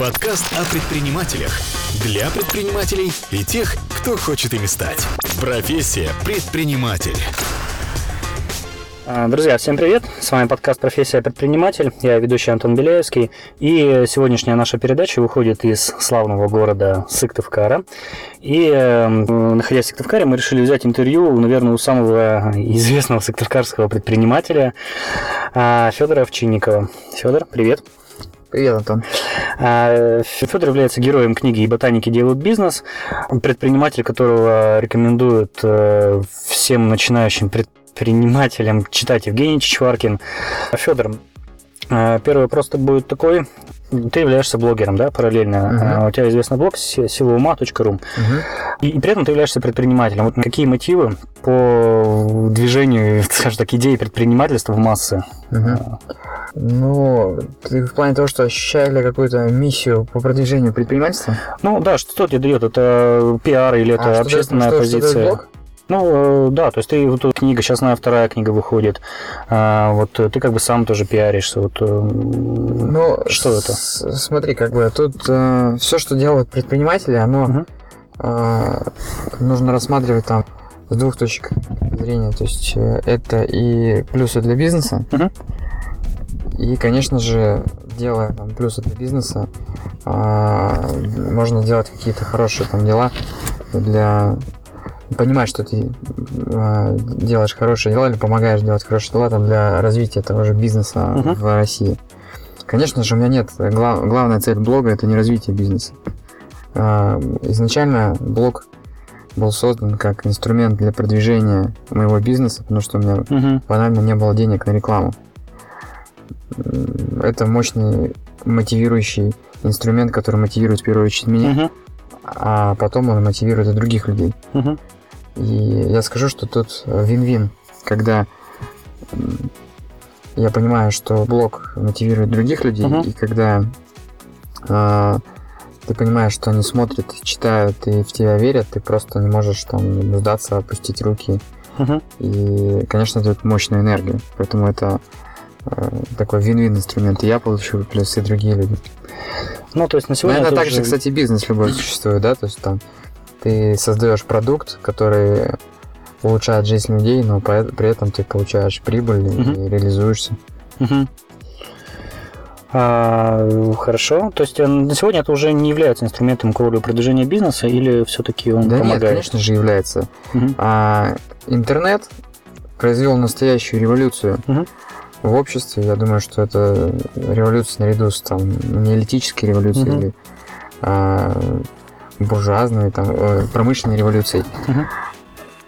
Подкаст о предпринимателях. Для предпринимателей и тех, кто хочет ими стать. Профессия предприниматель. А, Друзья, всем привет! С вами подкаст «Профессия предприниматель». Я ведущий Антон Беляевский. И сегодняшняя наша передача выходит из славного города Сыктывкара. И э, находясь в Сыктывкаре, мы решили взять интервью, наверное, у самого известного сыктывкарского предпринимателя а, Федора Овчинникова. Федор, привет! Привет, Антон. А, Федор является героем книги «И ботаники делают бизнес», предприниматель, которого рекомендуют э, всем начинающим предпринимателям читать Евгений Чичваркин. Федор, первый вопрос будет такой. Ты являешься блогером, да, параллельно. Мгм. У тебя известный блог силаума.ру. Мгм. И, и при этом ты являешься предпринимателем. Вот какие мотивы по движению, скажем так, идеи предпринимательства в массы? Мгм. Ну, ты в плане того, что ощущали какую-то миссию по продвижению предпринимательства? Ну да, что тебе дает? Это пиар или это А, что общественная что- что позиция? блог? Ну, э, да, то есть ты вот тут книга, сейчас моя вторая книга выходит. А, вот э, ты как бы сам тоже пиаришься. Вот, э, Ну, что это? смотри, как бы тут все, что делают предприниматели, оно Мгм. э, нужно рассматривать там с двух точек зрения. То есть э, это и плюсы для бизнеса, Мгм. и, конечно же, делая там, плюсы для бизнеса, а, можно делать какие-то хорошие там дела для понимать, что ты а, делаешь хорошие дела или помогаешь делать хорошие дела там, для развития того же бизнеса Мгм. в России. Конечно же, у меня нет. гла- главная цель блога это не развитие бизнеса. А, Изначально блог был создан как инструмент для продвижения моего бизнеса, потому что у меня Мгм. банально не было денег на рекламу. Это мощный мотивирующий инструмент, который мотивирует в первую очередь меня, Мгм. а потом он мотивирует и других людей. Мгм. И я скажу, что тут вин-вин, когда я понимаю, что блог мотивирует других людей, Мгм. и когда а, ты понимаешь, что они смотрят, читают и в тебя верят, ты просто не можешь там сдаться, опустить руки. Мгм. И, конечно, дает мощную энергию. Поэтому это э, такой вин-вин инструмент. И я получу плюс и другие люди. Ну, то есть на сегодня... Наверное, ты так же, уже- кстати, бизнес любой существует, да? То есть там ты создаешь продукт, который улучшает жизнь людей, но при этом ты получаешь прибыль Мгм. и реализуешься. Мгм. А, хорошо. То есть э, на сегодня это уже не является инструментом к роли продвижения бизнеса или все-таки он да нет, помогает? конечно же, является. Мгм. А интернет произвел настоящую революцию Мгм. в обществе. Я думаю, что это революция наряду с там неолитической революцией Мгм. или а, буржуазной, там, э, промышленной революцией.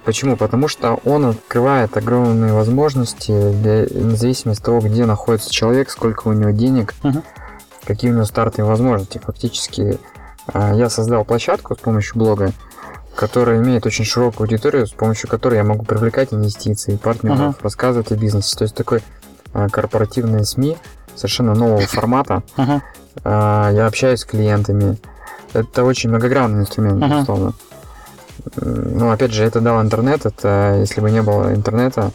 Почему? Потому что он открывает огромные возможности для, независимо от того, где находится человек, сколько у него денег, Мгм. какие у него стартовые возможности. Фактически а, я создал площадку с помощью блога, которая имеет очень широкую аудиторию, с помощью которой я могу привлекать инвестиции, партнеров, Ага. рассказывать о бизнесе. То есть такой а, корпоративные СМИ совершенно нового формата. А, Я общаюсь с клиентами. Это очень многогранный инструмент, Ага. безусловно. М, Ну, опять же, это дал интернет. Это, если бы не было интернета,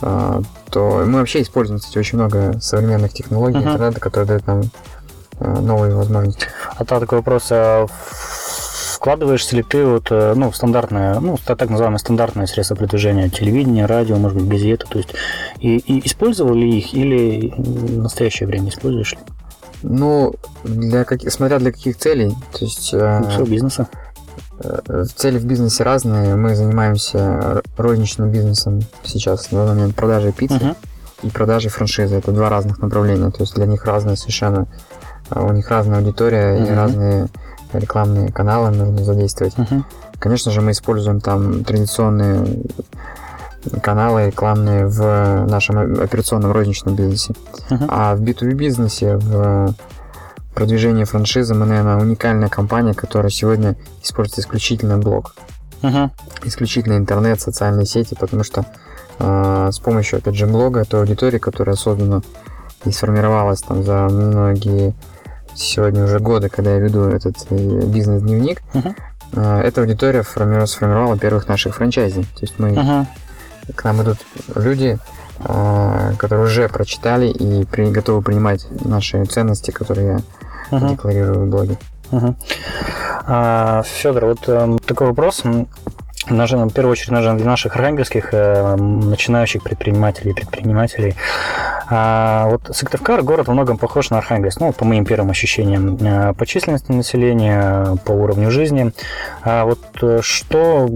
а, то мы вообще используем, кстати, очень много современных технологий Ага. интернета, которые дают нам а, новые возможности. А то такой вопрос, а вкладываешься ли ты вот, э, ну, в стандартное, ну, так называемое стандартное средство продвижения, телевидение, радио, может быть, газеты, то есть, и, и использовал ли их или в настоящее время используешь ли? Ну, для каких, смотря для каких целей. То есть э, всего бизнеса. э, цели в бизнесе разные. Мы занимаемся розничным бизнесом сейчас, на данный момент продажей пиццы. Мгм. и продажи франшизы. Это два разных направления. То есть для них разные совершенно, а, у них разная аудитория и Мгм. разные рекламные каналы нужно задействовать. Мгм. Конечно же, мы используем там традиционные каналы рекламные в нашем операционном розничном бизнесе. Мгм. А в B2B бизнесе, в продвижении франшизы, мы, наверное, уникальная компания, которая сегодня использует исключительно блог Мгм. исключительно интернет, социальные сети, потому что э, с помощью, опять же, блога, той аудитории, которая создана и сформировалась там за многие сегодня уже годы, когда я веду этот э, бизнес-дневник, Мгм. э, эта аудитория форми- сформировала первых наших франчайзи. То есть мы, Мгм. К нам идут люди, э, которые уже прочитали и при- готовы принимать наши ценности, которые я Мгм. декларирую в блоге. А, Федор, вот эм, такой вопрос. М, наверное, в первую очередь, наверное, для наших архангельских э, начинающих предпринимателей и предпринимателей. А, вот Сыктывкар город во многом похож на Архангельск, ну, по моим первым ощущениям, э, по численности населения, по уровню жизни. А вот э, что...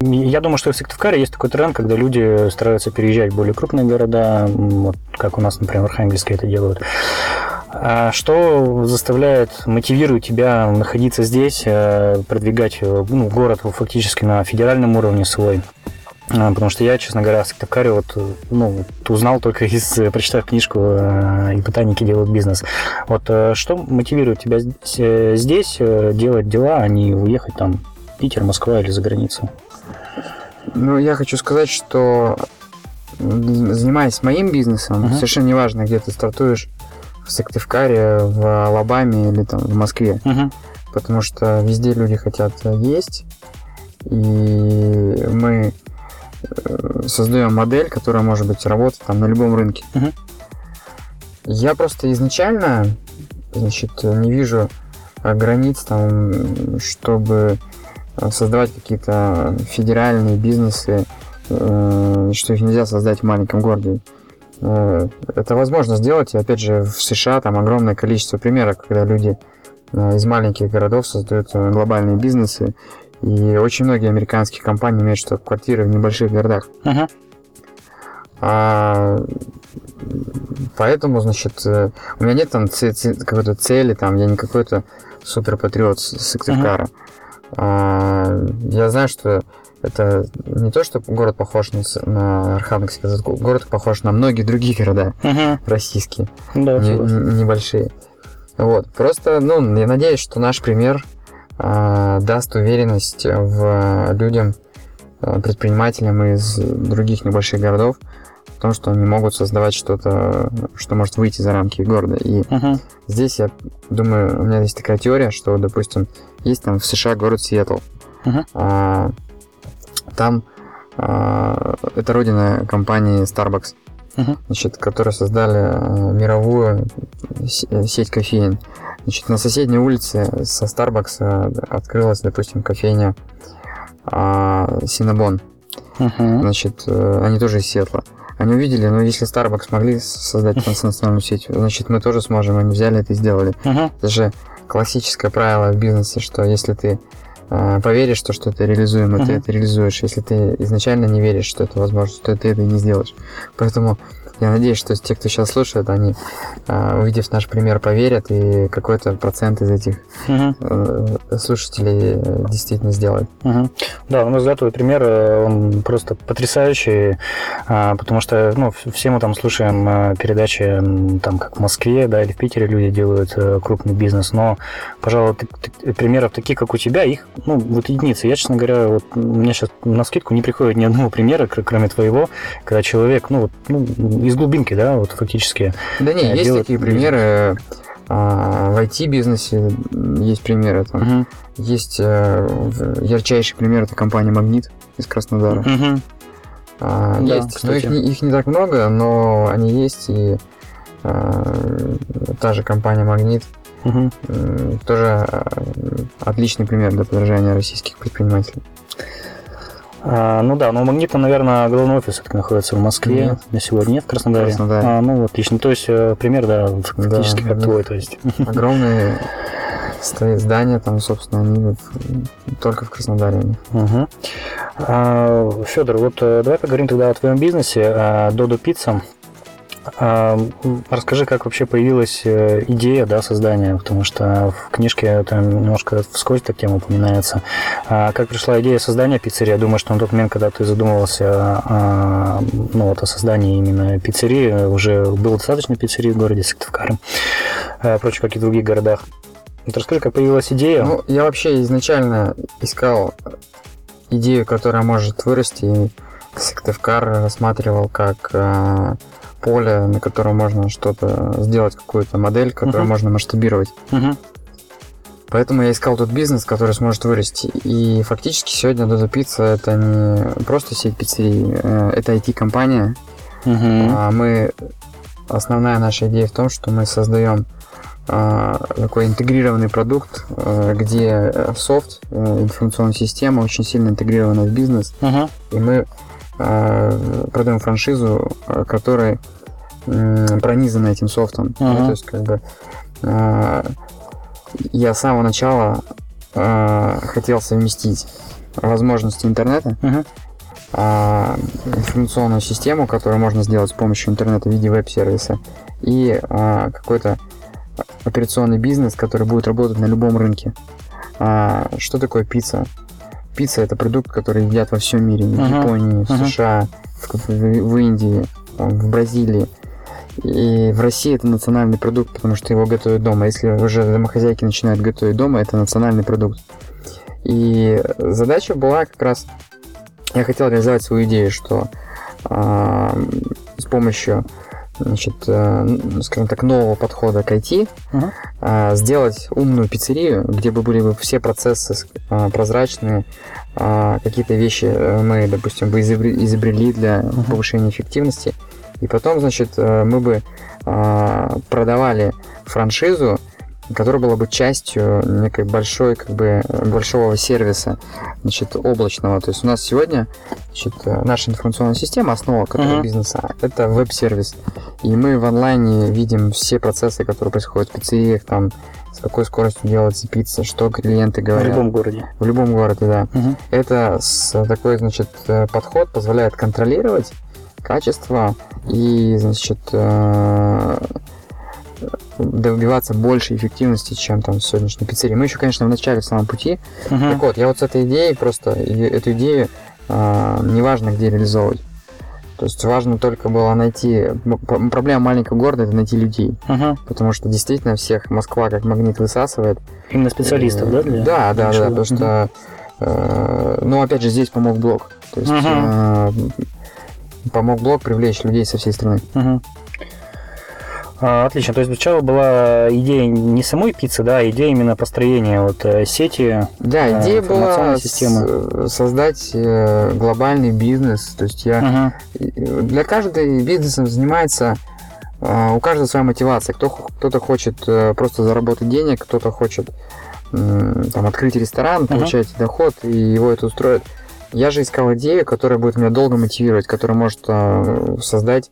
Я думаю, что в Сыктывкаре есть такой тренд, когда люди стараются переезжать в более крупные города, вот как у нас, например, в Архангельске это делают. А Что заставляет, мотивирует тебя находиться здесь, э, продвигать э, ну, город фактически на федеральном уровне свой? А, Потому что я, честно говоря, Сыктывкаре вот, ну, узнал только из, прочитав книжку э, «И ботаники делают бизнес». Вот что мотивирует тебя здесь, делать дела, а не уехать там в Питер, Москва или за границу? Ну, я хочу сказать, что занимаясь моим бизнесом, Мгм. совершенно неважно, где ты стартуешь, в Сыктывкаре, в Алабаме или там в Москве, Мгм. потому что везде люди хотят есть, и мы э, создаем модель, которая может быть работать там на любом рынке. Мгм. Я просто изначально, значит, не вижу границ там, чтобы создавать какие-то федеральные бизнесы, э, что их нельзя создать в маленьком городе. Э, Это возможно сделать, и опять же в США там огромное количество примеров, когда люди э, из маленьких городов создают э, глобальные бизнесы, и очень многие американские компании имеют штаб-квартиры в небольших городах. Мгм. А, поэтому, значит, у меня нет там какой-то цели, там, я не какой-то суперпатриот с Сыктывкара. А, я знаю, что это не то, что город похож на, на Архангельск, этот го- город похож на многие другие города Мгм. российские, Да, не- небольшие. Вот, просто, ну, я надеюсь, что наш пример а, даст уверенность в людям, а, предпринимателям из других небольших городов, в том, что они могут создавать что-то, что может выйти за рамки города. И Мгм. здесь, я думаю, у меня есть такая теория, что, допустим, есть там в США город Сиэтл. Мгм. А, там а, это родина компании Starbucks, Мгм. значит, которые создали а, мировую сеть кофеин. Значит, на соседней улице со Starbucks а, открылась, допустим, кофейня Cinnabon. Мгм. Значит, э, они тоже из Сиэтла. Они увидели, ну, если Starbucks смогли создать транснациональную сеть, значит, мы тоже сможем. Они взяли это и сделали. Мгм. Это же классическое правило в бизнесе, что если ты поверишь, то, что это реализуемо, ты Мгм. это реализуешь. Если ты изначально не веришь, что это возможно, то ты это и не сделаешь. Поэтому я надеюсь, что те, кто сейчас слушает, они, э, увидев наш пример, поверят, и какой-то процент из этих э, слушателей действительно сделает. Мгм. Да, на мой взгляд, твой пример, э, он просто потрясающий, а, потому что, ну, все мы там слушаем э, передачи, там, как в Москве, да, или в Питере люди делают крупный бизнес, но, пожалуй, ты- ты- примеров таких, как у тебя, их, ну, вот единицы. Я, честно говоря, вот у меня сейчас на скидку не приходит ни одного примера, кр- кроме твоего, когда человек, ну, вот, ну, из глубинки, да, вот фактически. Да не, Э, есть делать такие примеры. а, В IT-бизнесе есть примеры. Там, Мгм. Есть э, ярчайший пример, это компания Магнит из Краснодара. Мгм. А, Да, есть, но их, их не так много, но они есть, и а, та же компания Магнит м, тоже отличный пример для подражания российских предпринимателей. А, ну да, но у Магнита, наверное, головной офис это находится в Москве. Нет. На сегодня нет в Краснодаре. Краснодаре. А, ну, отлично. То есть, э, пример, да, фактически Да, как твой. То есть. Огромные стоят здания, там, собственно, они в- только в Краснодаре. Мгм. А, Федор, вот э, давай поговорим тогда о твоем бизнесе, Додо Пицца. А, Расскажи, как вообще появилась э, идея да, создания, потому что в книжке там немножко вскользь так тема упоминается. А как пришла идея создания пиццерии? Я думаю, что на тот момент, когда ты задумывался а, ну, вот, о создании именно пиццерии, уже было достаточно пиццерий в городе Сыктывкаре, а, прочее, как и в других городах. Вот расскажи, как появилась идея. Ну, я вообще изначально искал идею, которая может вырасти, и Сыктывкар рассматривал как э, поле, на котором можно что-то сделать, какую-то модель, которую Мгм. можно масштабировать. Мгм. Поэтому я искал тот бизнес, который сможет вырасти. И фактически сегодня Dodo Pizza это не просто сеть пиццерий, э, это IT-компания. Мгм. А мы основная наша идея в том, что мы создаем а, такой интегрированный продукт, а, где софт, информационная система очень сильно интегрирована в бизнес, Мгм. и мы продаем франшизу, а, которая пронизана этим софтом. Ну, Мгм. то есть, как бы а, я с самого начала хотел совместить возможности интернета, а, информационную систему, которую можно сделать с помощью интернета в виде веб-сервиса, и какой-то операционный бизнес, который будет работать на любом рынке. Что такое пицца? Пицца это продукт, который едят во всем мире, в Мгм. Японии, в Мгм. США, в, в- в Индии, в Бразилии. И в России это национальный продукт, потому что его готовят дома. Если уже домохозяйки начинают готовить дома, это национальный продукт. И задача была как раз, я хотел реализовать свою идею, что а, с помощью значит, э, скажем так, нового подхода к IT Мгм. а, сделать умную пиццерию, где бы были бы все процессы а, прозрачные, а, какие-то вещи э, мы, допустим, бы изобре- изобрели для Мгм. повышения эффективности, и потом, значит, э, мы бы продавали франшизу, которая была бы частью некой большой, как бы, большого сервиса, значит, облачного. То есть у нас сегодня, значит, э, наша информационная система, основа которой Мгм. бизнеса, это веб-сервис. И мы в онлайне видим все процессы, которые происходят в пиццериях, там, с какой скоростью делается пицца, что клиенты В говорят. любом городе. В любом городе, да. Мгм. Это с такой, значит, э, подход позволяет контролировать качество и, значит, э, добиваться большей эффективности, чем там в сегодняшней пиццерии. Мы еще, конечно, в начале, в самом пути. Мгм. Так вот, я вот с этой идеей просто, эту идею э, неважно где реализовывать. То есть важно только было найти... Проблема маленького города – это найти людей. Мгм. Потому что действительно всех Москва как магнит высасывает. Именно специалистов, да? для- Да, да, да, большого? потому что, э, ну, опять же, здесь помог блог. То есть Мгм. э, помог блог привлечь людей со всей страны. Мгм. А, отлично. То есть сначала была идея не самой пиццы, да, а идея именно построения вот э, сети. Да, Э, идея была информационная с- система. создать э, глобальный бизнес. То есть я и- для каждой бизнесом занимается э, у каждого своя мотивация. Кто, кто-то хочет э, просто заработать денег, кто-то хочет там, открыть ресторан, получать доход, и его это устроит. Я же искал идею, которая будет меня долго мотивировать, которая может э, создать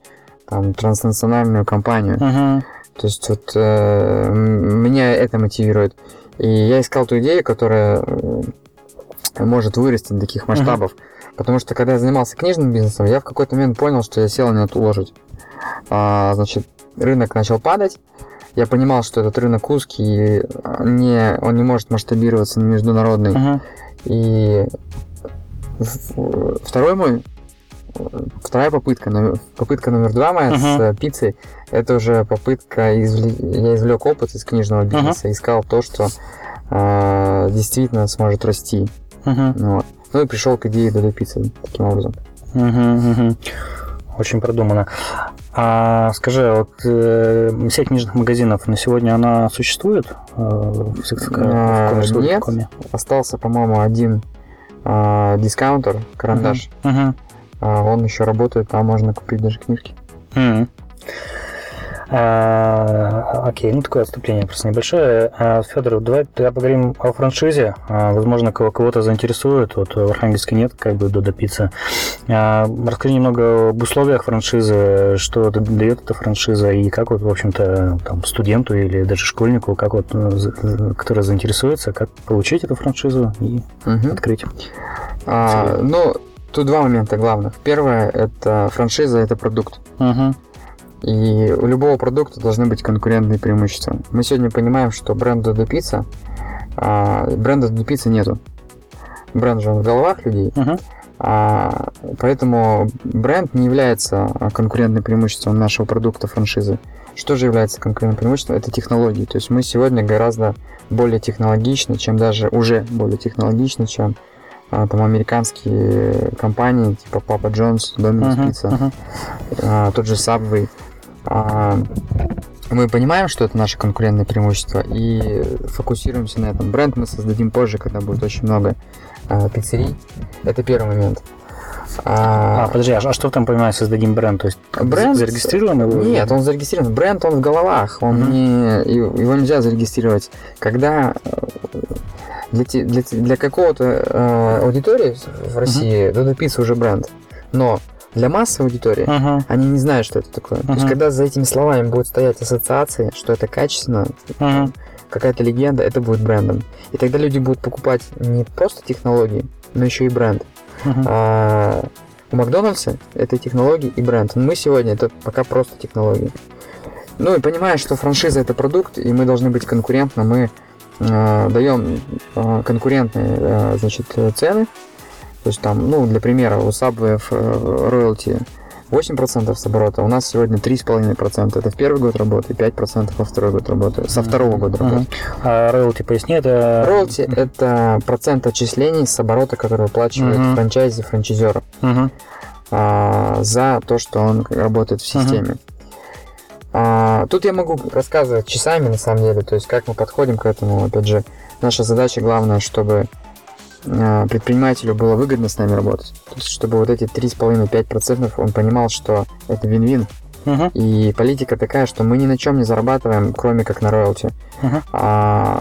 там, транснациональную компанию. Мгм. То есть вот э, меня это мотивирует. И я искал ту идею, которая э, может вырасти до таких масштабов. Потому что когда я занимался книжным бизнесом, я в какой-то момент понял, что я сел на эту лошадь. А, значит, рынок начал падать. Я понимал, что этот рынок узкий, и не, он не может масштабироваться на международный. Мгм. И второй мой, вторая попытка, попытка номер два моя Мгм. с э, пиццей, это уже попытка, извле- я извлек опыт из книжного бизнеса, искал то, что э, действительно сможет расти. Ну, вот. ну и пришел к идее Додо пиццы таким образом. Мгм, мгм. Очень продумано. А скажи, вот э, сеть книжных магазинов на сегодня она существует э, в Сыктывкаре, А, нет. Остался, по-моему, один э, дискаунтер, карандаш. Мгм. А, он еще работает, там можно купить даже книжки. А, окей, ну такое отступление просто небольшое. А, Федор, давай тогда поговорим о франшизе. А, возможно, кого- кого-то заинтересует. Вот в Архангельске нет, как бы Додо Пицца. А, расскажи немного об условиях франшизы, что дает эта франшиза и как вот, в общем-то, там, студенту или даже школьнику, как вот, за- который заинтересуется, как получить эту франшизу и Мгм. открыть. А, ну, тут два момента главных. Первое, это франшиза, это продукт. Мгм. И у любого продукта должны быть конкурентные преимущества. Мы сегодня понимаем, что бренд Додо Пицца, а, бренда Додо Пицца нету. Бренд же он в головах людей, Мгм. а, поэтому бренд не является конкурентным преимуществом нашего продукта франшизы. Что же является конкурентным преимуществом? Это технологии. То есть мы сегодня гораздо более технологичны, чем даже уже более технологичны, чем а, там американские компании типа Domino's Мгм. Pizza Мгм. а, тот же Subway. А, мы понимаем, что это наше конкурентное преимущество и фокусируемся на этом. Бренд мы создадим позже, когда будет очень много а, пиццерий. Это первый момент. А, подожди, а что там понимаешь, создадим бренд? То есть Бренд? зарегистрируем его? Нет, он зарегистрирован. Бренд, он в головах. Он Мгм. не, его нельзя зарегистрировать. Когда э, для, для, для какого-то э, аудитории в России Додо Пицца уже бренд. Но для массовой аудитории Мгм, они не знают, что это такое. То есть, когда за этими словами будут стоять ассоциации, что это качественно, мгм, какая-то легенда, это будет брендом. И тогда люди будут покупать не просто технологии, но еще и бренд. А у Макдональдса это технологии и бренд. Мы сегодня это пока просто технологии. Ну и понимая, что франшиза это продукт, и мы должны быть конкурентны, мы э, даем э, конкурентные э, значит, цены. То есть там, ну, для примера, у Subway э, роялти 8% с оборота, у нас сегодня 3,5%. Это в первый год работы, 5% во второй год работы. Со второго года работы. А роялти поясни, это... Роялти – это процент отчислений с оборота, который выплачивает Мгм. франчайзи франчайзеру Мгм, а, за то, что он работает в системе. А, тут я могу рассказывать часами, на самом деле, то есть как мы подходим к этому. Опять же, наша задача главная, чтобы предпринимателю было выгодно с нами работать. То есть, чтобы вот эти 3,5-5% он понимал, что это вин-вин. мгм, И политика такая, что мы ни на чем не зарабатываем, кроме как на роялти. Мгм. А,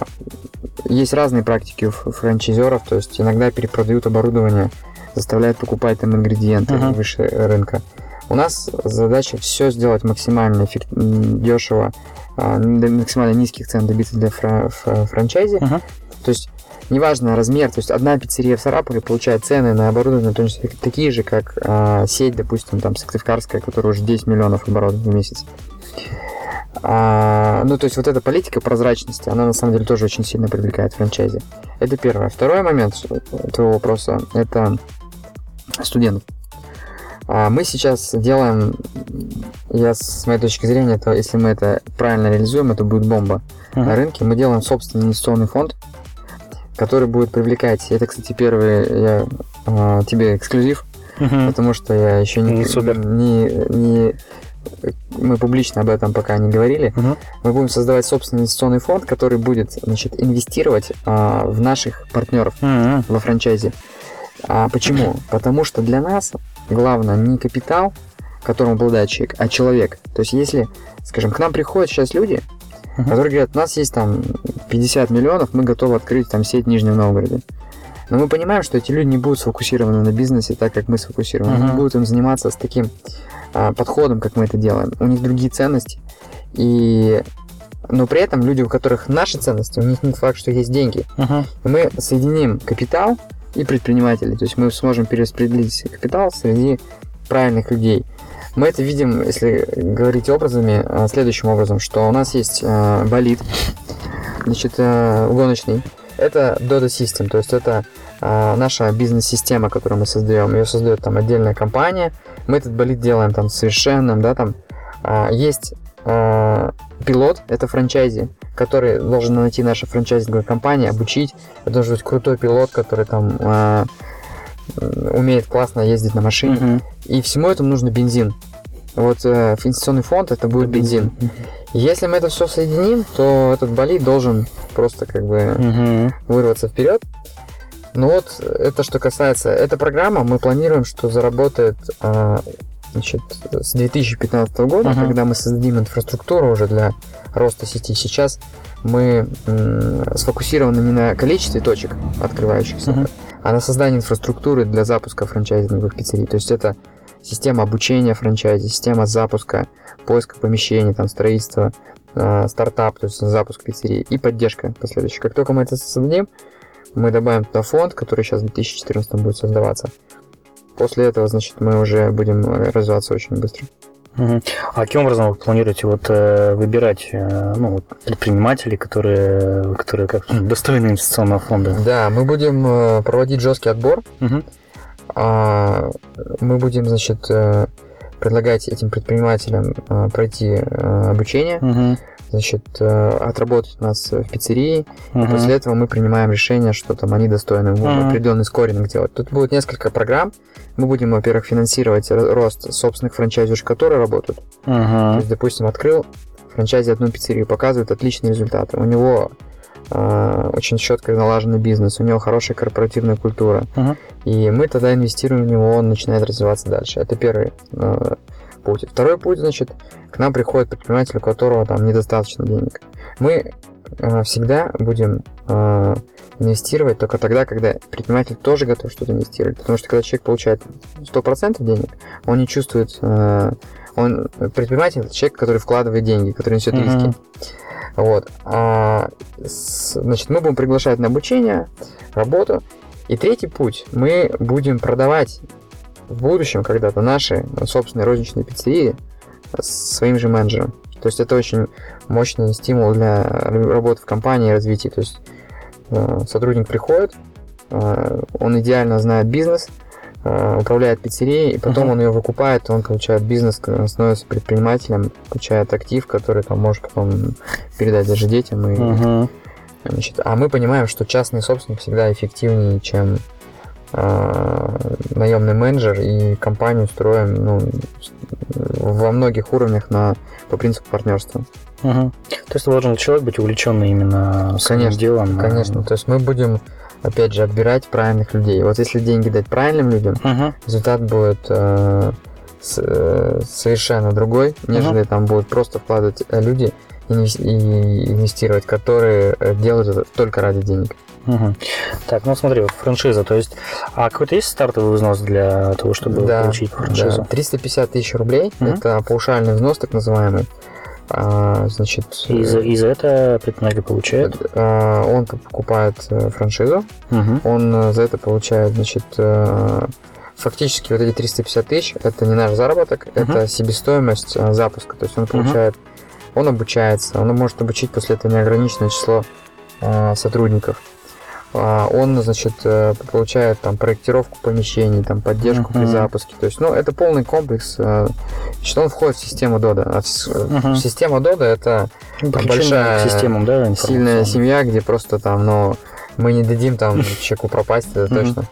есть разные практики у франчайзеров, то есть иногда перепродают оборудование, заставляют покупать там ингредиенты Мгм. выше рынка. У нас задача все сделать максимально эффект- дешево, а, максимально низких цен добиться для фра- фра- франчайзи. Мгм. То есть неважно размер, то есть одна пиццерия в Сарапове получает цены на оборудование точно такие же, как а, сеть, допустим, там Сыктывкарская, которая уже 10 миллионов оборотов в месяц. А, ну, то есть вот эта политика прозрачности, она на самом деле тоже очень сильно привлекает франчайзи. Это первое. Второй момент твоего вопроса – это студентов. А, Мы сейчас делаем, я с моей точки зрения, то если мы это правильно реализуем, это будет бомба Мгм. на рынке. Мы делаем собственный инвестиционный фонд, который будет привлекать. Это, кстати, первый я, а, тебе эксклюзив, мгм. потому что я еще не, Ну, супер. не, не- мы публично об этом пока не говорили. Мгм. Мы будем создавать собственный инвестиционный фонд, который будет значит, инвестировать а, в наших партнеров Мгм. во франчайзе. А почему? Потому что для нас главное не капитал, которым обладает человек, а человек. То есть если, скажем, к нам приходят сейчас люди, Мгм. которые говорят, у нас есть там 50 миллионов, мы готовы открыть там сеть в Нижнем Новгороде. Но мы понимаем, что эти люди не будут сфокусированы на бизнесе так, как мы сфокусированы. Они Мгм. не будут им заниматься с таким а, подходом, как мы это делаем. У них другие ценности. И... Но при этом люди, у которых наши ценности, у них не факт, что есть деньги. И мы соединим капитал и предпринимателей. То есть мы сможем перераспределить капитал среди правильных людей. Мы это видим, если говорить образами, а, следующим образом, что у нас есть э, болид, значит, э, гоночный. Это Dodo System, то есть это а, наша бизнес-система, которую мы создаем. Ее создает там отдельная компания. Мы этот болид делаем там совершенным, да, там. А, есть а, пилот, это франчайзи, который должен найти наша франчайзинговая компания, обучить. Это должен быть крутой пилот, который там а, умеет классно ездить на машине. Мгм. И всему этому нужно бензин. Вот э, инвестиционный фонд это будет бензин. Мгм. Если мы это все соединим, то этот болид должен просто как бы Мгм. вырваться вперед. Ну вот, это что касается... Эта программа, мы планируем, что заработает а, значит, с 2015 года, Мгм. когда мы создадим инфраструктуру уже для роста сети. Сейчас мы м, сфокусированы не на количестве точек открывающихся, Мгм. А на создании инфраструктуры для запуска франчайзинговых пиццерий. То есть это система обучения франчайзи, система запуска, поиска помещений, там, строительства, э, стартап, то есть запуск пиццерии и поддержка последующая. Как только мы это создадим, мы добавим туда фонд, который сейчас в 2014 будет создаваться. После этого, значит, мы уже будем развиваться очень быстро. А каким образом вы планируете вот, э, выбирать э, ну, вот предпринимателей, которые, которые как ну, достойны инвестиционного фонда? Да, мы будем э, проводить жесткий отбор. А, Мы будем, значит, предлагать этим предпринимателям э, пройти э, обучение, Мгм. значит, э, отработать у нас в пиццерии. Мгм. После этого мы принимаем решение, что там они достойны Мгм. определенный скоринг делать. Тут будет несколько программ. Мы будем, во-первых, финансировать ро- рост собственных франчайзеров, которые работают. То Мгм. есть, допустим, открыл франчайзи одну пиццерию, показывает отличные результаты. У него э, очень четко налаженный бизнес, у него хорошая корпоративная культура. Мгм. И мы тогда инвестируем в него, он начинает развиваться дальше. Это первый э, путь. Второй путь, значит, к нам приходит предприниматель, у которого там недостаточно денег. Мы э, всегда будем э, инвестировать только тогда, когда предприниматель тоже готов что-то инвестировать. Потому что когда человек получает 100% денег, он не чувствует... э, он, предприниматель – это человек, который вкладывает деньги, который несет Мгм. риски. Вот. А, с- значит, мы будем приглашать на обучение, работу. И третий путь. Мы будем продавать в будущем когда-то наши собственные розничные пиццерии своим же менеджерам. То есть это очень мощный стимул для работы в компании и развития. То есть э, сотрудник приходит, э, он идеально знает бизнес, управляет пиццерией, и потом Мгм. он ее выкупает, он получает бизнес, он становится предпринимателем, получает актив, который там может потом передать даже детям. И, Мгм. значит, а мы понимаем, что частный собственник всегда эффективнее, чем э, наемный менеджер, и компанию строим ну, во многих уровнях на, по принципу партнерства. Мгм. То есть должен человек быть увлеченный именно своим Конечно, делом. а- Конечно, то есть мы будем, опять же, отбирать правильных людей. Вот если деньги дать правильным людям, Мгм. результат будет э, с- э, совершенно другой, нежели там будут просто вкладывать э, люди и инвестировать, которые э, делают это только ради денег. Мгм. Так, ну смотри, франшиза, то есть, а какой-то есть стартовый взнос для того, чтобы Да, получить франшизу? Да, 350 тысяч рублей, Мгм. это паушальный взнос так называемый. А, значит, И за, и за это предприниматель получает? э, он покупает э, франшизу, Мгм. он э, за это получает, значит, э, фактически вот эти 350 тысяч, это не наш заработок, Мгм. это себестоимость э, запуска. То есть он получает, он обучается, он может обучить после этого неограниченное число э, сотрудников. А, Он, значит, э, получает там проектировку помещений, там поддержку при Мгм. запуске. То есть, ну, это полный комплекс. э, Значит, он входит в систему Дода. Мгм. Система Дода это Ну, подключение большая системам, да, сильная семья, где просто там, ну, мы не дадим там человеку пропасть, это точно.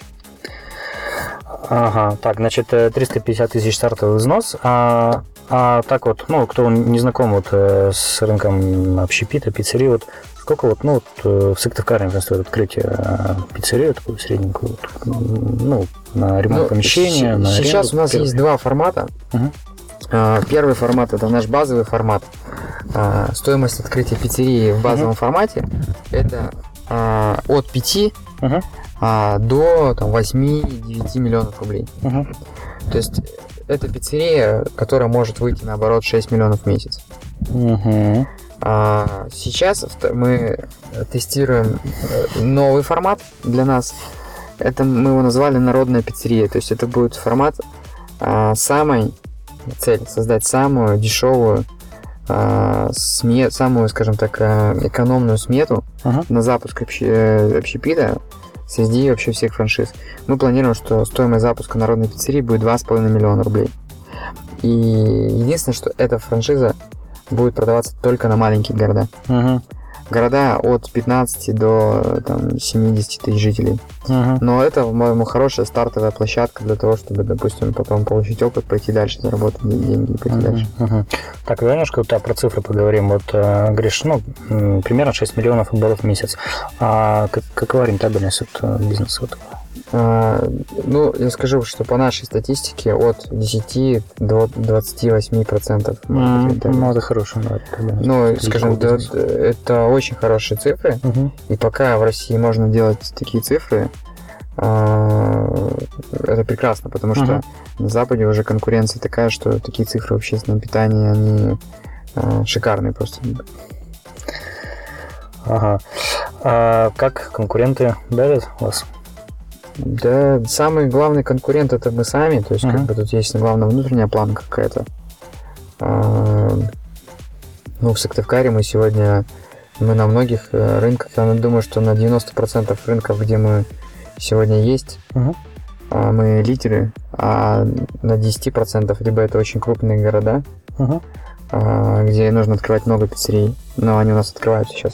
Ага, так, значит, э, 350 тысяч стартовый взнос, а, а так вот, ну, кто не знаком вот э, с рынком общепита, пиццерии, вот сколько вот, ну, вот э, в Сыктывкаре, например, стоит открытие э, пиццерию такую средненькую, вот, м, ну, на ремонт Ну, помещения, на Сейчас аренду. у нас Первый. есть два формата. А, Первый формат это наш базовый формат. А, Стоимость открытия пиццерии в базовом формате это а, от 5 Мгм, а, до там, 8-9 миллионов рублей. мгм, То есть это пиццерия, которая может выйти на оборот 6 миллионов в месяц. мгм. А сейчас мы тестируем э, новый формат для нас. Это мы его назвали народная пиццерия. То есть это будет формат а, самой цель создать самую дешевую а, сме- самую, скажем так, а, экономную смету Ага. на запуск обще- э, общепита среди вообще всех франшиз. Мы планируем, что стоимость запуска народной пиццерии будет 2,5 миллиона рублей. И единственное, что эта франшиза будет продаваться только на маленькие города. Мгм, Города от 15 до там, 70 тысяч жителей. мгм. Но это, по-моему, хорошая стартовая площадка для того, чтобы, допустим, потом получить опыт, пойти дальше, заработать деньги и пойти Мгм, дальше. мгм. Так, давай немножко вот, про цифры поговорим. Вот, э, говоришь, ну, примерно 6 миллионов оборотов в месяц. А как, какова рентабельность вот, э, бизнеса? Вот? А, ну, я скажу, что по нашей статистике от 10 до 28 процентов. Ну, это хорошая. Ну, Для скажем, да, это очень хорошие цифры. Мгм. И пока в России можно делать такие цифры, а, это прекрасно, потому что Мгм. на Западе уже конкуренция такая, что такие цифры в общественном питании, они а, шикарные просто. Ага. А как конкуренты давят вас? Да, самый главный конкурент это мы сами, то есть Мгм. как бы тут есть главная внутренняя планка какая-то. А, ну, в Сыктывкаре мы сегодня, мы на многих э, рынках, я думаю, что на 90% рынков, где мы сегодня есть, а, мы лидеры, а на 10% либо это очень крупные города, а, где нужно открывать много пиццерий, но они у нас открываются сейчас.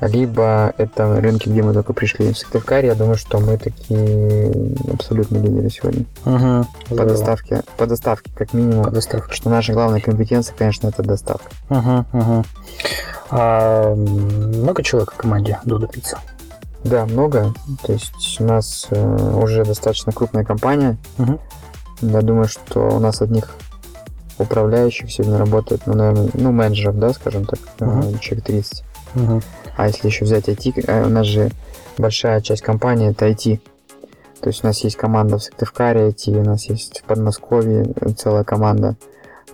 Либо это рынки, где мы только пришли. В Сыктывкаре, я думаю, что мы такие абсолютно лидеры сегодня. Угу. По доставке, по доставке, как минимум. По доставке. Что наша главная компетенция, конечно, это доставка. Угу, угу. А много человек в команде Дуда Пицца? Да, много. То есть у нас э, уже достаточно крупная компания. Угу. Я думаю, что у нас одних управляющих сегодня работает, ну, наверное, ну, менеджеров, да, скажем так, Мгм. человек 30. Угу. А если еще взять IT, э, у нас же большая часть компании это IT. То есть у нас есть команда в Сыктывкаре IT, у нас есть в Подмосковье целая команда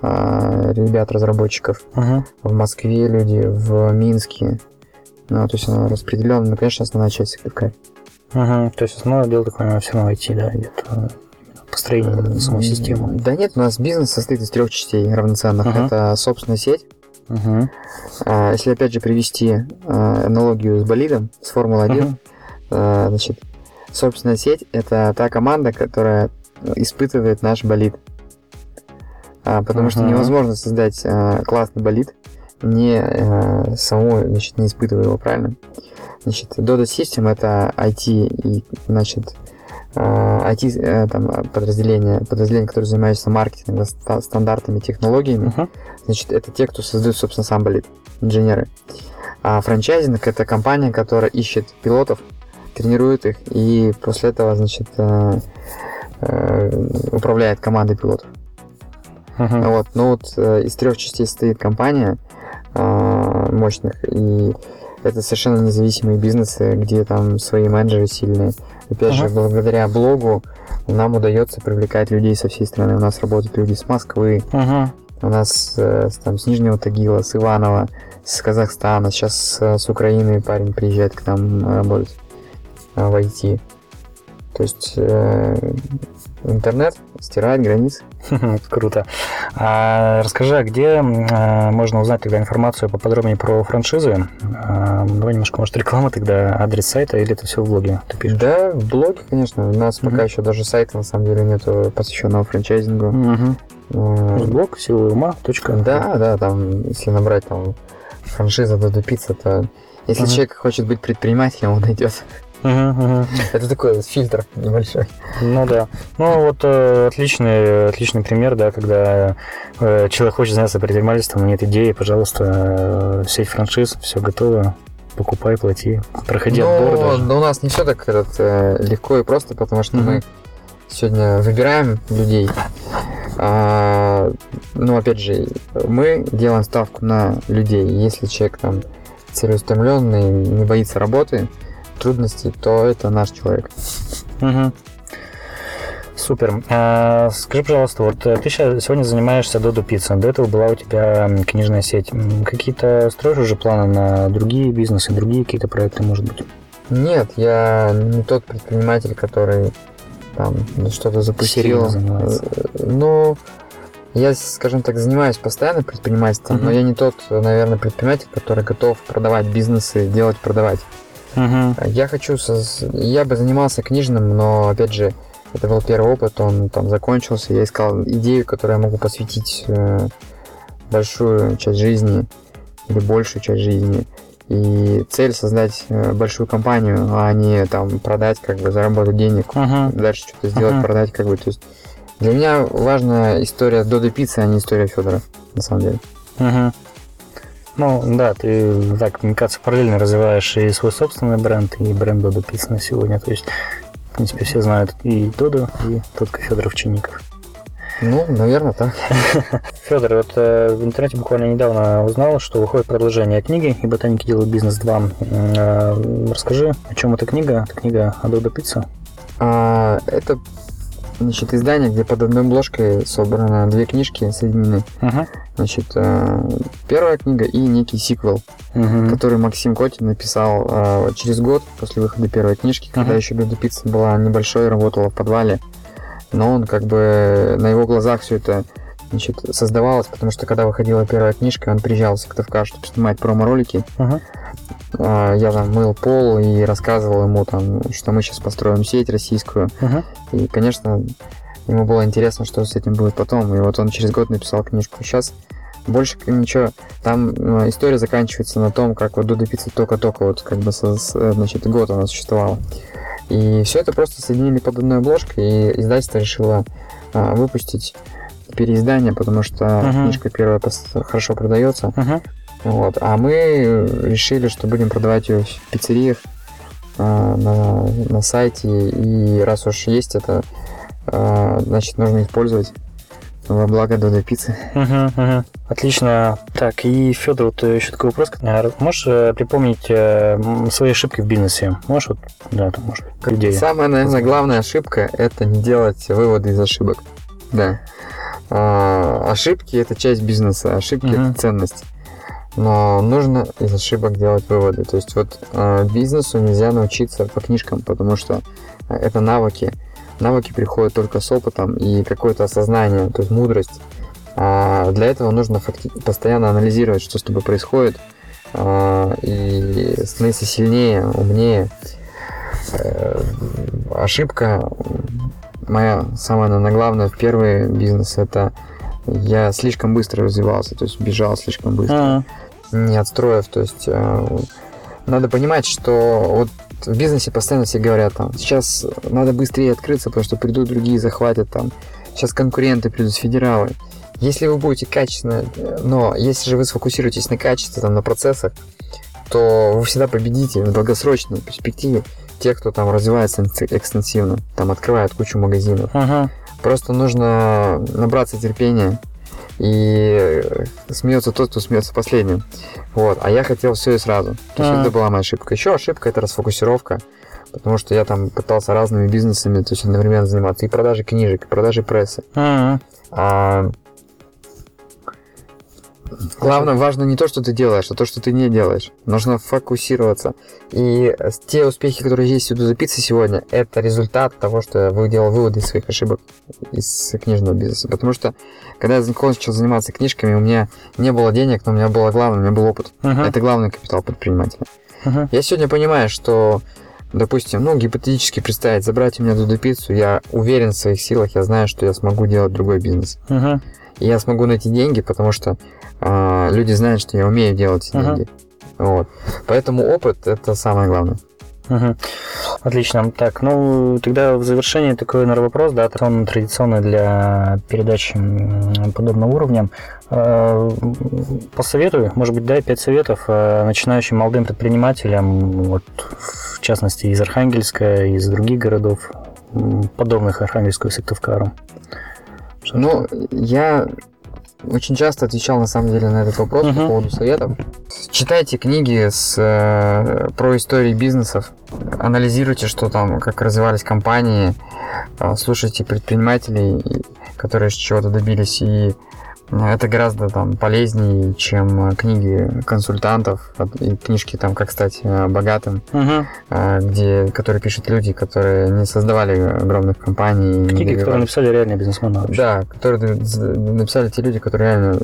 а, ребят-разработчиков, Угу. в Москве люди, в Минске. Ну, то есть она распределена, ну, конечно, основная часть Сыктывкаре. Угу. То есть основное дело такое все равно IT, да, идет построение самой системы. Да нет, у нас бизнес состоит из трех частей равноценных. Ага. Это собственная сеть. Угу. А, Если опять же привести а, аналогию с болидом, с Формулы-1, Мгм. а, значит, собственная сеть – это та команда, которая испытывает наш болид. А, Потому что Ага. невозможно создать а, классный болид, не а, самому, значит, не испытывая его, правильно? Значит, Dodo System – это IT и, значит, IT э, там, подразделение, подразделение, которое занимается маркетингом, ста- стандартами, технологиями. Угу. Значит, это те, кто создает, собственно, сам болид, инженеры. А франчайзинг – это компания, которая ищет пилотов, тренирует их, и после этого, значит, э, э, управляет командой пилотов. Угу. Вот, ну вот э, из трех частей состоит компания э, мощных, и это совершенно независимые бизнесы, где там свои менеджеры сильные. Опять же, Ага. благодаря блогу нам удается привлекать людей со всей страны. У нас работают люди с Москвы, Угу. у нас э, там, с Нижнего Тагила, с Иванова, с Казахстана, сейчас э, с Украины парень приезжает к нам э, работать в IT. То есть интернет стирает границы. Круто. А расскажи, а где а, можно узнать тогда информацию поподробнее про франшизы? А, давай немножко, может, реклама тогда, адрес сайта, или это все в блоге ты пишешь? Да, в блоге, конечно. У нас пока еще даже сайта на самом деле нету посвященного франчайзингу. Э, Блог силы ума. Точка. Да, да, там, если набрать там франшиза до пицца, то если Ага. человек хочет быть предпринимателем, он найдет. Это такой вот фильтр небольшой. Ну да. Ну вот э, отличный, отличный пример, да, когда э, человек хочет заняться предпринимательством, нет идеи, пожалуйста, э, сеть франшиз, все готово, покупай, плати, проходи отбор Но, даже. но у нас не все так этот, э, легко и просто, потому что Мгм. мы сегодня выбираем людей. А, ну, опять же, мы делаем ставку на людей. Если человек там целеустремленный, не боится работы, трудностей, то это наш человек. Мгм. Супер. А, скажи, пожалуйста, вот э, ты сейчас сегодня занимаешься Додо Пицца. До этого была у тебя книжная сеть. Какие-то строишь уже планы на другие бизнесы, другие какие-то проекты, может быть? Нет, я не тот предприниматель, который там что-то запустил. Э, Ну, я, скажем так, занимаюсь постоянно предпринимательством, но Мгм. я не тот, наверное, предприниматель, который готов продавать бизнесы, делать, продавать. Угу. Я хочу, соз- я бы занимался книжным, но, опять же, это был первый опыт, он там закончился, я искал идею, которой я могу посвятить э, большую часть жизни или большую часть жизни. И цель создать э, большую компанию, а не там продать, как бы заработать денег, Угу. дальше что-то сделать, Мгм. продать, как бы. То есть для меня важна история Додо Пиццы, а не история Федора, на самом деле. Угу. Ну, да, ты так, мне кажется, параллельно развиваешь и свой собственный бренд, и бренд Додо Пицца на сегодня. То есть, в принципе, все знают и Додо, и Тодко Федоров Чинников. Ну, наверное, так. Федор, вот э, в интернете буквально недавно узнал, что выходит продолжение книги «И ботаники делают бизнес 2». Э, расскажи, о чем эта книга? Это книга о Додо Пицца? А, это значит, издание, где под одной обложкой собраны две книжки соединены. Угу. Значит, э, первая книга и некий сиквел, который Максим Котин написал э, через год после выхода первой книжки, когда Мгм. еще Додо Пицца была небольшой, работала в подвале. Но он как бы на его глазах все это значит, создавалось, потому что когда выходила первая книжка, он приезжал в Сыктывкар, чтобы снимать промо-ролики. Угу. А, Я там мыл пол и рассказывал ему, там, что мы сейчас построим сеть российскую. Угу. И, конечно, ему было интересно, что с этим будет потом. И вот он через год написал книжку. Сейчас больше ничего. Там э, история заканчивается на том, как вот Дуда Пицца только-только вот как бы со, э, значит, год она существовала. И все это просто соединили под одной обложкой, и издательство решило а, выпустить переиздание, потому что Мгм. книжка первая хорошо продается. Мгм. Вот. А мы решили, что будем продавать ее в пиццериях а, на, на сайте. И раз уж есть это, а, значит, нужно использовать во благо Додо пиццы. Мгм, мгм. Отлично. Так, и Федор, вот еще такой вопрос. А Можешь э, припомнить э, свои ошибки в бизнесе? Можешь вот, да, там, может, идея. Самая, наверное, главная ошибка – это не делать выводы из ошибок. Да. А, ошибки – это часть бизнеса, ошибки Мгм. это ценность. Но нужно из ошибок делать выводы. То есть вот а, бизнесу нельзя научиться по книжкам, потому что а, это навыки. Навыки приходят только с опытом и какое-то осознание, то есть мудрость. А для этого нужно факти- постоянно анализировать, что с тобой происходит, а, и становиться сильнее, умнее. Э, ошибка моя самая, наверное, главная в первый бизнес это я слишком быстро развивался, то есть бежал слишком быстро, Мгм. не отстроив, то есть э, надо понимать, что вот в бизнесе постоянно все говорят там, сейчас надо быстрее открыться, потому что придут другие, захватят там, сейчас конкуренты придут, федералы. Если вы будете качественно, но если же вы сфокусируетесь на качестве, там, на процессах, то вы всегда победите в долгосрочной перспективе тех, кто там развивается экстенсивно, там открывает кучу магазинов. Мгм. Просто нужно набраться терпения и э, смеется тот, кто смеется последним. Вот. А я хотел все и сразу. То есть Ага. это была моя ошибка. Еще ошибка это расфокусировка. Потому что я там пытался разными бизнесами, то есть одновременно заниматься и продажей книжек, и продажей прессы. А, Главное, важно не то, что ты делаешь, а то, что ты не делаешь. Нужно фокусироваться. И э, те успехи, которые есть у Дузапицы сегодня, это результат того, что я делал выводы из своих ошибок из книжного бизнеса. Потому что, когда я закончил заниматься книжками, у меня не было денег, но у меня было главное, у меня был опыт. Мгм. Это главный капитал предпринимателя. Мгм. Я сегодня понимаю, что, допустим, ну, гипотетически представить, забрать у меня Дуду пиццу, я уверен в своих силах, я знаю, что я смогу делать другой бизнес. Мгм. И я смогу найти деньги, потому что а, люди знают, что я умею делать деньги. Вот. Поэтому опыт это самое главное. Мгм. Отлично. Так, ну тогда в завершении такой, наверное, вопрос, да, он традиционный для передач подобного уровня. Э, Посоветуй, может быть, дай пять советов э, начинающим молодым предпринимателям, вот, в частности, из Архангельска, из других городов, подобных Архангельску и Сыктывкару. Что- Ну, я очень часто отвечал на самом деле на этот вопрос Мгм. по поводу советов. Читайте книги с, э, про истории бизнесов, анализируйте, что там, как развивались компании, э, слушайте предпринимателей, которые чего-то добились, и это гораздо там полезнее, чем э, книги консультантов и книжки там «Как стать э, богатым», э, где, которые пишут люди, которые не создавали огромных компаний. Книги, которые написали реальные бизнесмены. вообще. Да, которые написали те люди, которые реально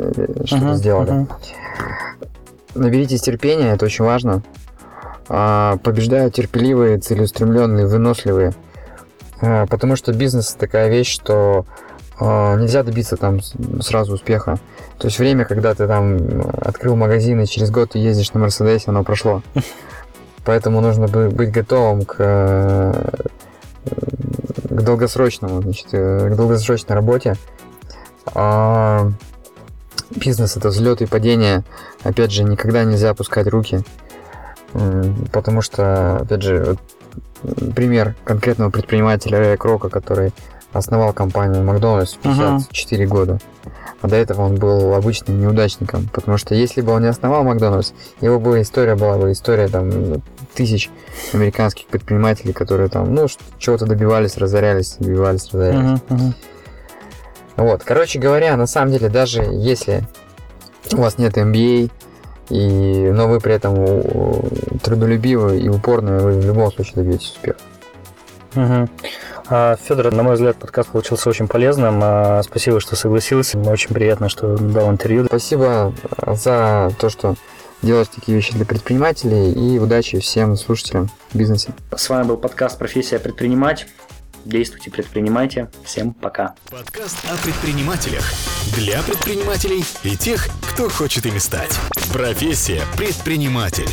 что-то Мгм, сделали. мгм. Наберитесь терпения, это очень важно. А, Побеждают терпеливые, целеустремленные, выносливые. Потому что бизнес такая вещь, что нельзя добиться там сразу успеха. То есть время, когда ты там м, открыл магазин и через год ты ездишь на Мерседесе, оно прошло. Поэтому нужно бы- быть готовым к, э, к долгосрочному, значит, э, к долгосрочной работе. А, бизнес это взлеты и падения. Опять же, никогда нельзя опускать руки. Потому что, опять же, пример конкретного предпринимателя Рэя Крока, который основал компанию Макдональдс в Мгм. 54 года. А до этого он был обычным неудачником. Потому что если бы он не основал Макдональдс, его бы история была бы история там тысяч американских предпринимателей, которые там, ну, чего-то добивались, разорялись, добивались, разорялись. Мгм, мгм. Вот, короче говоря, на самом деле, даже если у вас нет MBA, и, но вы при этом у- трудолюбивы и упорные, вы в любом случае добьетесь успеха. Мгм. А, Федор, на мой взгляд, подкаст получился очень полезным. А, Спасибо, что согласился. Мне очень приятно, что дал интервью. Спасибо э, за то, что делаешь такие вещи для предпринимателей, и удачи всем слушателям в бизнесе. С вами был подкаст «Профессия предпринимать». действуйте, предпринимайте. Всем пока. Подкаст о предпринимателях. Для предпринимателей и тех, кто хочет ими стать. Профессия предприниматель.